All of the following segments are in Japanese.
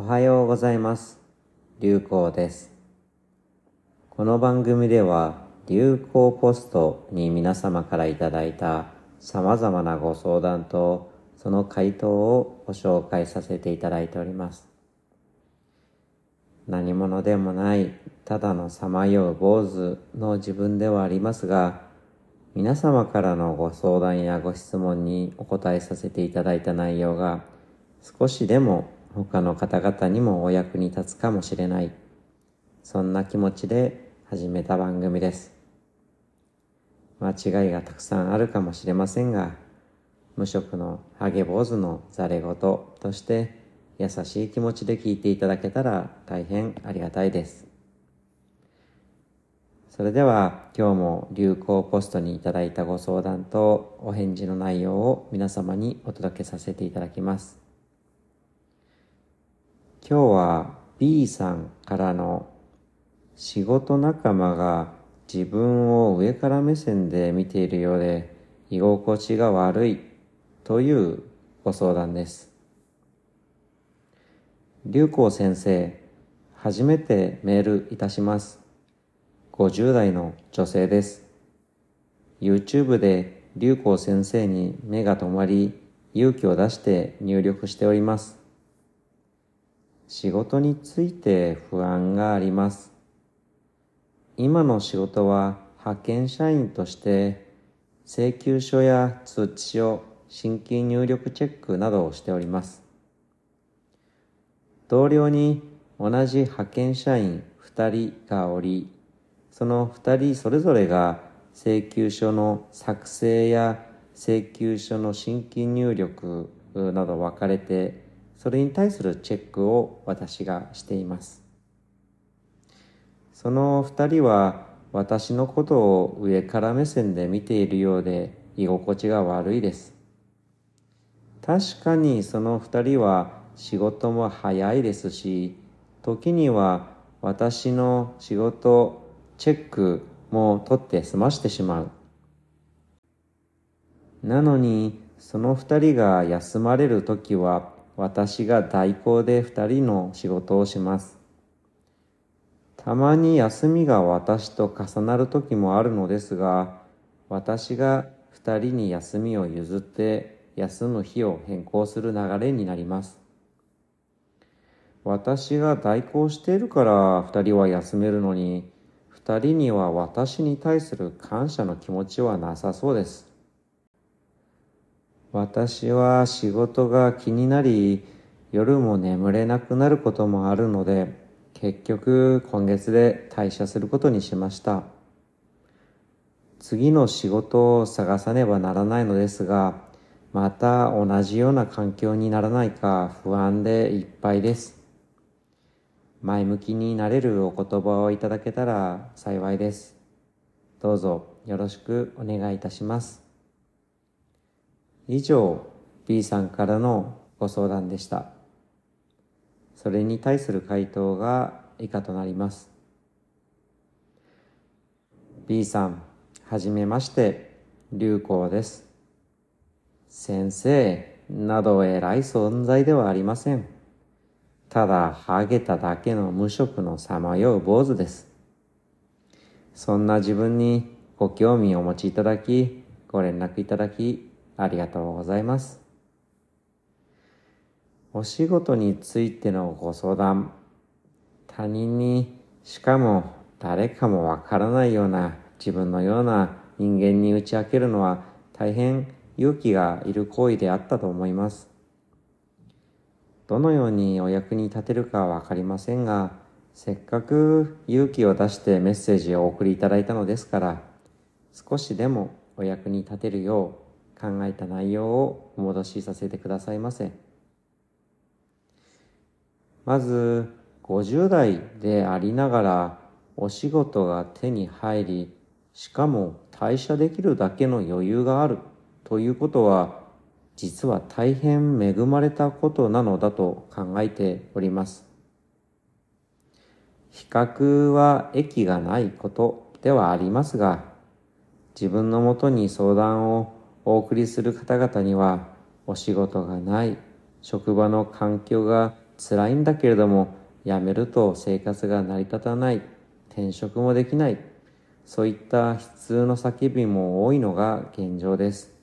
おはようございます。流行です。この番組では流行ポストに皆様からいただいた様々なご相談とその回答をご紹介させていただいております。何者でもないただのさまよう坊主の自分ではありますが、皆様からのご相談やご質問にお答えさせていただいた内容が少しでも他の方々にもお役に立つかもしれない。そんな気持ちで始めた番組です。間違いがたくさんあるかもしれませんが、無職のハゲ坊主のざれ言として優しい気持ちで聞いていただけたら大変ありがたいです。それでは今日も流行ポストにいただいたご相談とお返事の内容を皆様にお届けさせていただきます。今日は B さんからの仕事仲間が自分を上から目線で見ているようで居心地が悪いというご相談です。流行先生、初めてメールいたします。50代の女性です。YouTube で流行先生に目が止まり勇気を出して入力しております。仕事について不安があります。今の仕事は派遣社員として請求書や通知書、新規入力チェックなどをしております。同僚に同じ派遣社員2人がおり、その2人それぞれが請求書の作成や請求書の新規入力など分かれて、それに対するチェックを私がしています。その2人は私のことを上から目線で見ているようで居心地が悪いです。確かにその2人は仕事も早いですし、時には私の仕事、チェックも取って済ましてしまう。なのに、その二人が休まれるときは、私が代行で二人の仕事をします。たまに休みが私と重なるときもあるのですが、私が二人に休みを譲って休む日を変更する流れになります。私が代行しているから二人は休めるのに、二人には私に対する感謝の気持ちはなさそうです。私は仕事が気になり、夜も眠れなくなることもあるので、結局今月で退社することにしました。次の仕事を探さねばならないのですが、また同じような環境にならないか不安でいっぱいです。前向きになれるお言葉をいただけたら幸いです。どうぞよろしくお願いいたします。以上、B さんからのご相談でした。それに対する回答が以下となります。B さん、はじめまして、流行です。先生など偉い存在ではありません。ただ、ハゲただけの無職のさまよう坊主です。そんな自分にご興味をお持ちいただき、ご連絡いただき、ありがとうございます。お仕事についてのご相談、他人に、しかも誰かもわからないような自分のような人間に打ち明けるのは大変勇気がいる行為であったと思います。どのようにお役に立てるかわかりませんが、せっかく勇気を出してメッセージをお送りいただいたのですから、少しでもお役に立てるよう考えた内容をお戻しさせてくださいませ。まず、50代でありながらお仕事が手に入り、しかも退社できるだけの余裕があるということは、実は大変恵まれたことなのだと考えております。比較は益がないことではありますが、自分のもとに相談をお送りする方々には、お仕事がない、職場の環境が辛いんだけれども辞めると生活が成り立たない転職もできないそういった悲痛の叫びも多いのが現状です。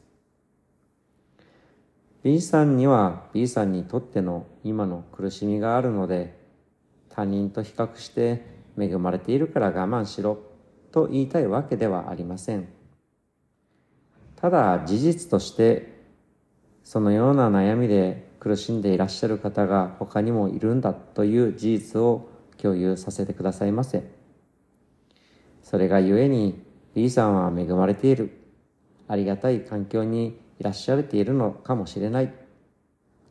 B さんには B さんにとっての今の苦しみがあるので他人と比較して恵まれているから我慢しろと言いたいわけではありません。ただ事実としてそのような悩みで苦しんでいらっしゃる方が他にもいるんだという事実を共有させてくださいませそれがゆえに B さんは恵まれているありがたい環境にいらっしゃれているのかもしれない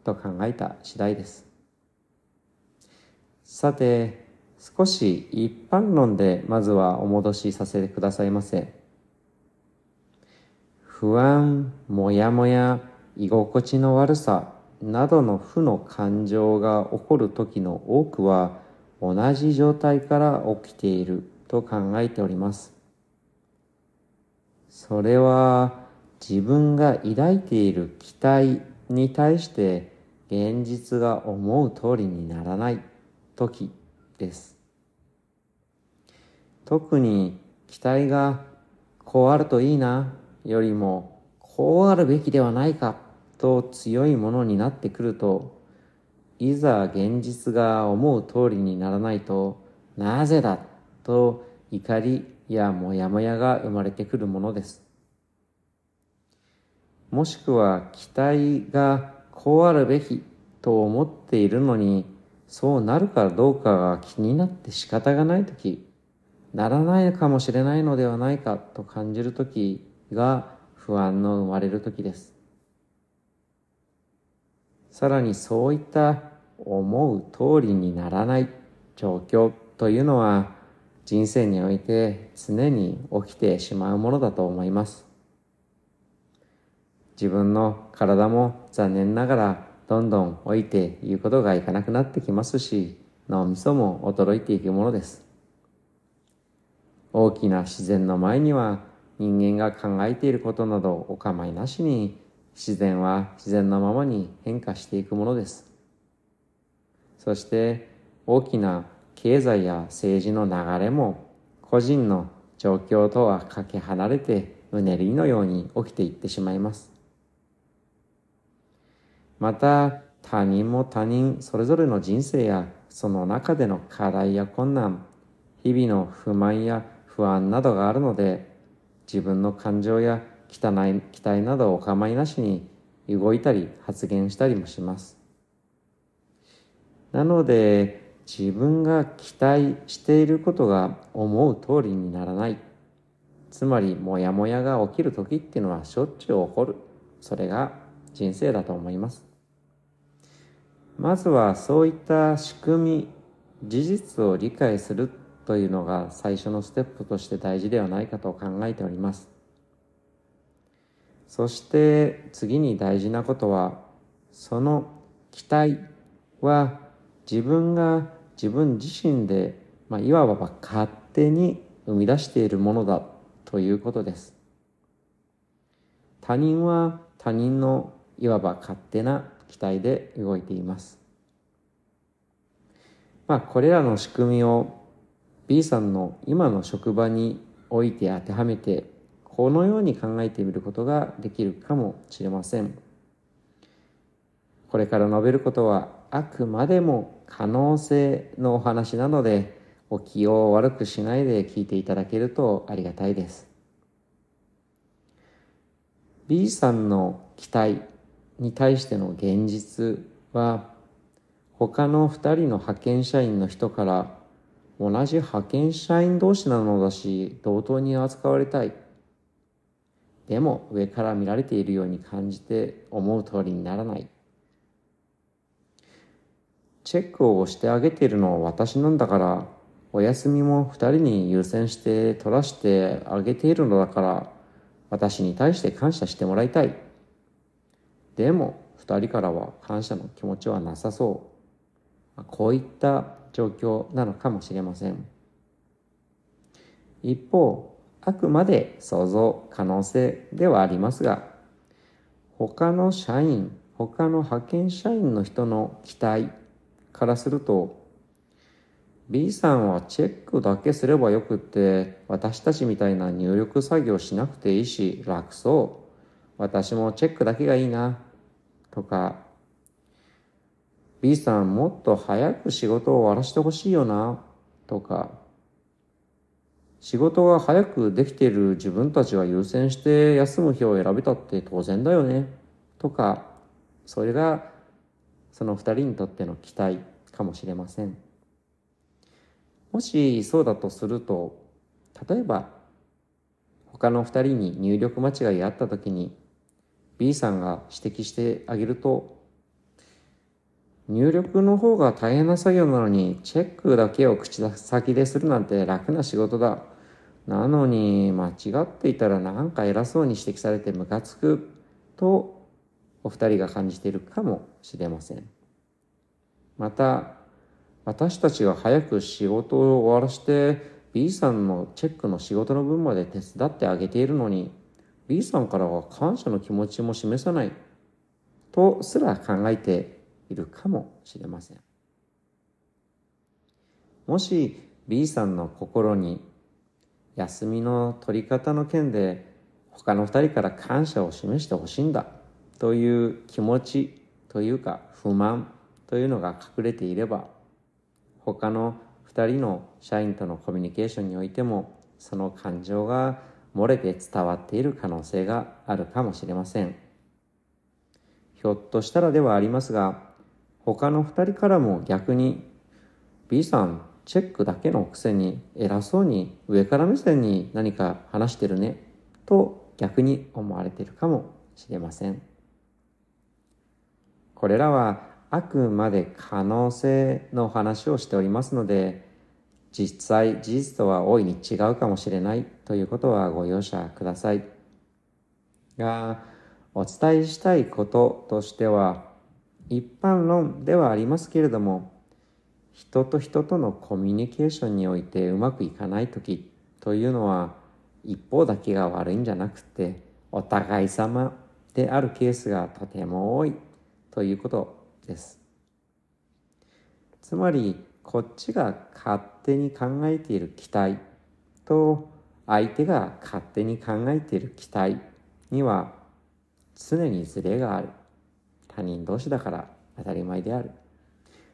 と考えた次第です。さて、少し一般論でまずはお戻しさせてくださいませ。不安、もやもや、居心地の悪さなどの負の感情が起こる時の多くは同じ状態から起きていると考えております。それは自分が抱いている期待に対して現実が思う通りにならない時です。特に期待がこうあるといいなよりもこうあるべきではないかと強いものになってくるといざ現実が思う通りにならないとなぜだと怒りやモヤモヤが生まれてくるものです。もしくは期待がこうあるべきと思っているのにそうなるかどうかが気になって仕方がない時ならないかもしれないのではないかと感じる時が不安の生まれる時です。さらにそういった思う通りにならない状況というのは人生において常に起きてしまうものだと思います。自分の体も残念ながらどんどん老いていくことがいかなくなってきますし脳みそも衰えていくものです。大きな自然の前には人間が考えていることなどお構いなしに自然は自然のままに変化していくものです。そして大きな経済や政治の流れも個人の状況とはかけ離れてうねりのように起きていってしまいます。また他人も他人それぞれの人生やその中での課題や困難日々の不満や不安などがあるので自分の感情や汚い期待などをお構いなしに動いたり発言したりもします。なので自分が期待していることが思う通りにならない。つまりモヤモヤが起きる時っていうのはしょっちゅう起こる。それが人生だと思います。まずはそういった仕組み事実を理解するというのが最初のステップとして大事ではないかと考えておりますそして次に大事なことはその期待は自分が自分自身で、まあ、いわば勝手に生み出しているものだということです他人は他人のいわば勝手な期待で動いています。まあ、これらの仕組みを B さんの今の職場において当てはめて、このように考えてみることができるかもしれません。これから述べることはあくまでも可能性のお話なので、お気を悪くしないで聞いていただけるとありがたいです。B さんの期待に対しての現実は他の2人の派遣社員の人から同じ派遣社員同士なのだし同等に扱われたい。でも上から見られているように感じて思う通りにならない。チェックをしてあげているのは私なんだからお休みも2人に優先して取らしてあげているのだから私に対して感謝してもらいたい。でも2人からは感謝の気持ちはなさそう。こういった状況なのかもしれません。一方あくまで想像可能性ではありますが他の社員他の派遣社員の人の期待からすると B さんはチェックだけすればよくって私たちみたいな入力作業しなくていいし楽そう。私もチェックだけがいいな。とか B さんもっと早く仕事を終わらせてほしいよな。とか。仕事が早くできている自分たちが優先して休む日を選べたって当然だよね。とか。それがその二人にとっての期待かもしれません。もしそうだとすると例えば他の2人に入力間違いがあった時に B さんが指摘してあげると入力の方が大変な作業なのにチェックだけを口先でするなんて楽な仕事だ。なのに間違っていたらなんか偉そうに指摘されてムカつくとお二人が感じているかもしれません。また私たちが早く仕事を終わらして B さんのチェックの仕事の分まで手伝ってあげているのに B さんからは感謝の気持ちも示さないとすら考えているかもしれません。もし B さんの心に休みの取り方の件で他の2人から感謝を示してほしいんだという気持ちというか不満というのが隠れていれば他の2人の社員とのコミュニケーションにおいてもその感情が漏れて伝わっている可能性があるかもしれません。ひょっとしたらではありますが他の2人からも逆に B さんチェックだけのくせに偉そうに上から目線に何か話してるねと逆に思われているかもしれません。これらはあくまで可能性の話をしておりますので実際事実とは大いに違うかもしれないということはご容赦ください。がお伝えしたいこととしては一般論ではありますけれども人と人とのコミュニケーションにおいてうまくいかない時というのは一方だけが悪いんじゃなくてお互い様であるケースがとても多いということです。つまりこっちが勝手に考えている期待と相手が勝手に考えている期待には常にズレがある。他人同士だから当たり前である。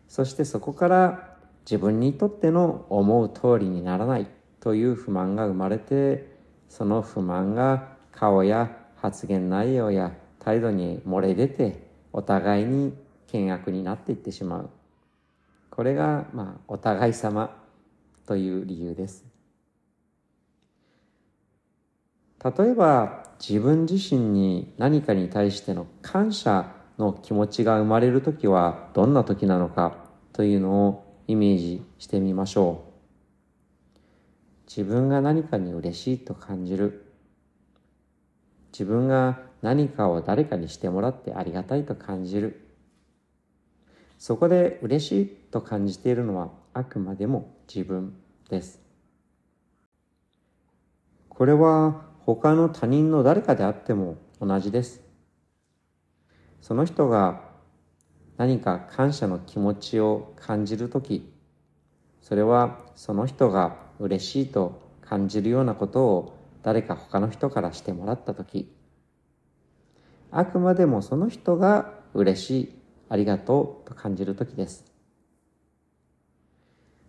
そしてそこから自分にとっての思う通りにならないという不満が生まれてその不満が顔や発言内容や態度に漏れ出てお互いに険悪になっていってしまう。これが、まあ、お互い様という理由です。例えば自分自身に何かに対しての感謝の気持ちが生まれる時はどんな時なのかというのをイメージしてみましょう自分が何かに嬉しいと感じる自分が何かを誰かにしてもらってありがたいと感じるそこで嬉しいと感じているのはあくまでも自分です。これは他の他人の誰かであっても同じです。その人が何か感謝の気持ちを感じるとき、それはその人が嬉しいと感じるようなことを誰か他の人からしてもらったとき、あくまでもその人が嬉しいありがとうと感じる時です。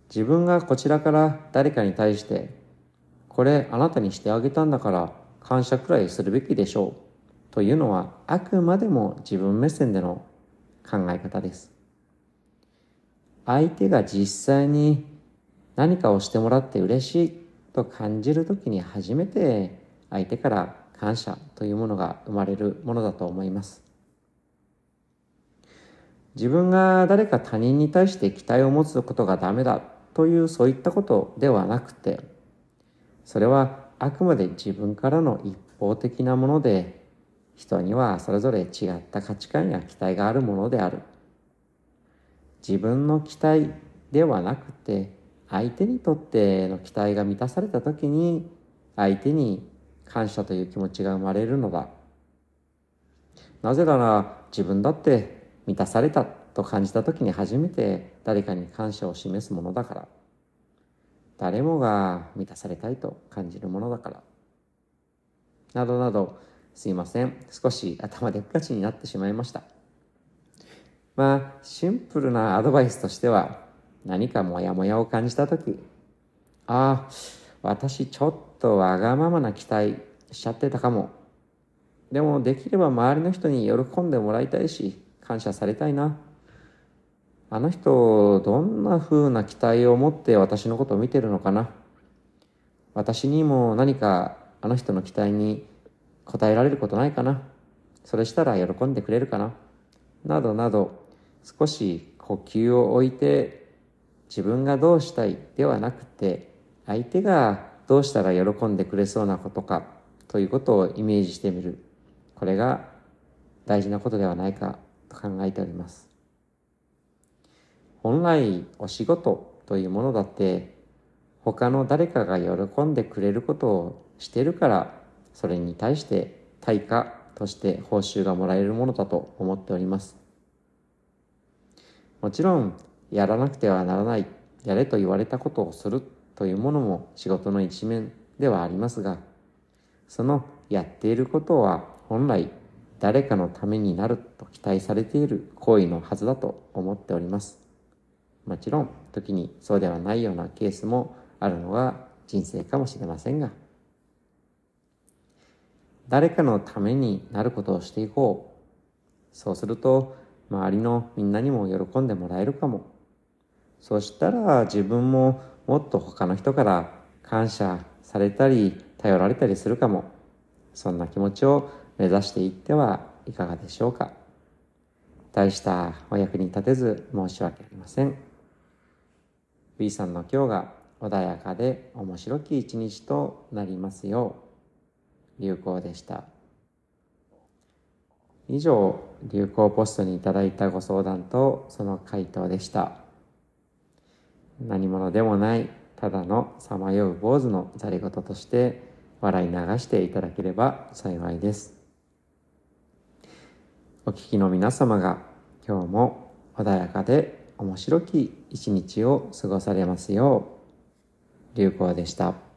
自分がこちらから誰かに対して、これあなたにしてあげたんだから感謝くらいするべきでしょうというのはあくまでも自分目線での考え方です。相手が実際に何かをしてもらって嬉しいと感じる時に初めて相手から感謝というものが生まれるものだと思います。自分が誰か他人に対して期待を持つことがダメだというそういったことではなくてそれはあくまで自分からの一方的なもので人にはそれぞれ違った価値観や期待があるものである自分の期待ではなくて相手にとっての期待が満たされた時に相手に感謝という気持ちが生まれるのだなぜなら自分だって満たされたと感じた時に初めて誰かに感謝を示すものだから。誰もが満たされたいと感じるものだから。などなど、すいません。少し頭でっかちになってしまいました。まあ、シンプルなアドバイスとしては、何かモヤモヤを感じたとき、ああ、私ちょっとわがままな期待しちゃってたかも。でもできれば周りの人に喜んでもらいたいし、感謝されたいな。あの人、どんな風な期待を持って私のことを見てるのかな。私にも何かあの人の期待に応えられることないかな。それしたら喜んでくれるかな。などなど、少し呼吸を置いて自分がどうしたいではなくて、相手がどうしたら喜んでくれそうなことかということをイメージしてみる。これが大事なことではないかと考えております。本来お仕事というものだって他の誰かが喜んでくれることをしてるからそれに対して対価として報酬がもらえるものだと思っております。もちろんやらなくてはならない、やれと言われたことをするというものも仕事の一面ではありますが、そのやっていることは本来誰かのためになると期待されている行為のはずだと思っております。もちろん時にそうではないようなケースもあるのが人生かもしれませんが、誰かのためになることをしていこう。そうすると周りのみんなにも喜んでもらえるかも。そしたら自分ももっと他の人から感謝されたり頼られたりするかも。そんな気持ちを目指していってはいかがでしょうか。大したお役に立てず申し訳ありません。B さんの今日が穏やかで面白き一日となりますよう、流行でした。以上、流行ポストにいただいたご相談とその回答でした。何者でもないただのさまよう坊主のざり言として笑い流していただければ幸いです。お聞きの皆様が今日も穏やかで面白き一日を過ごされますよう、流行でした。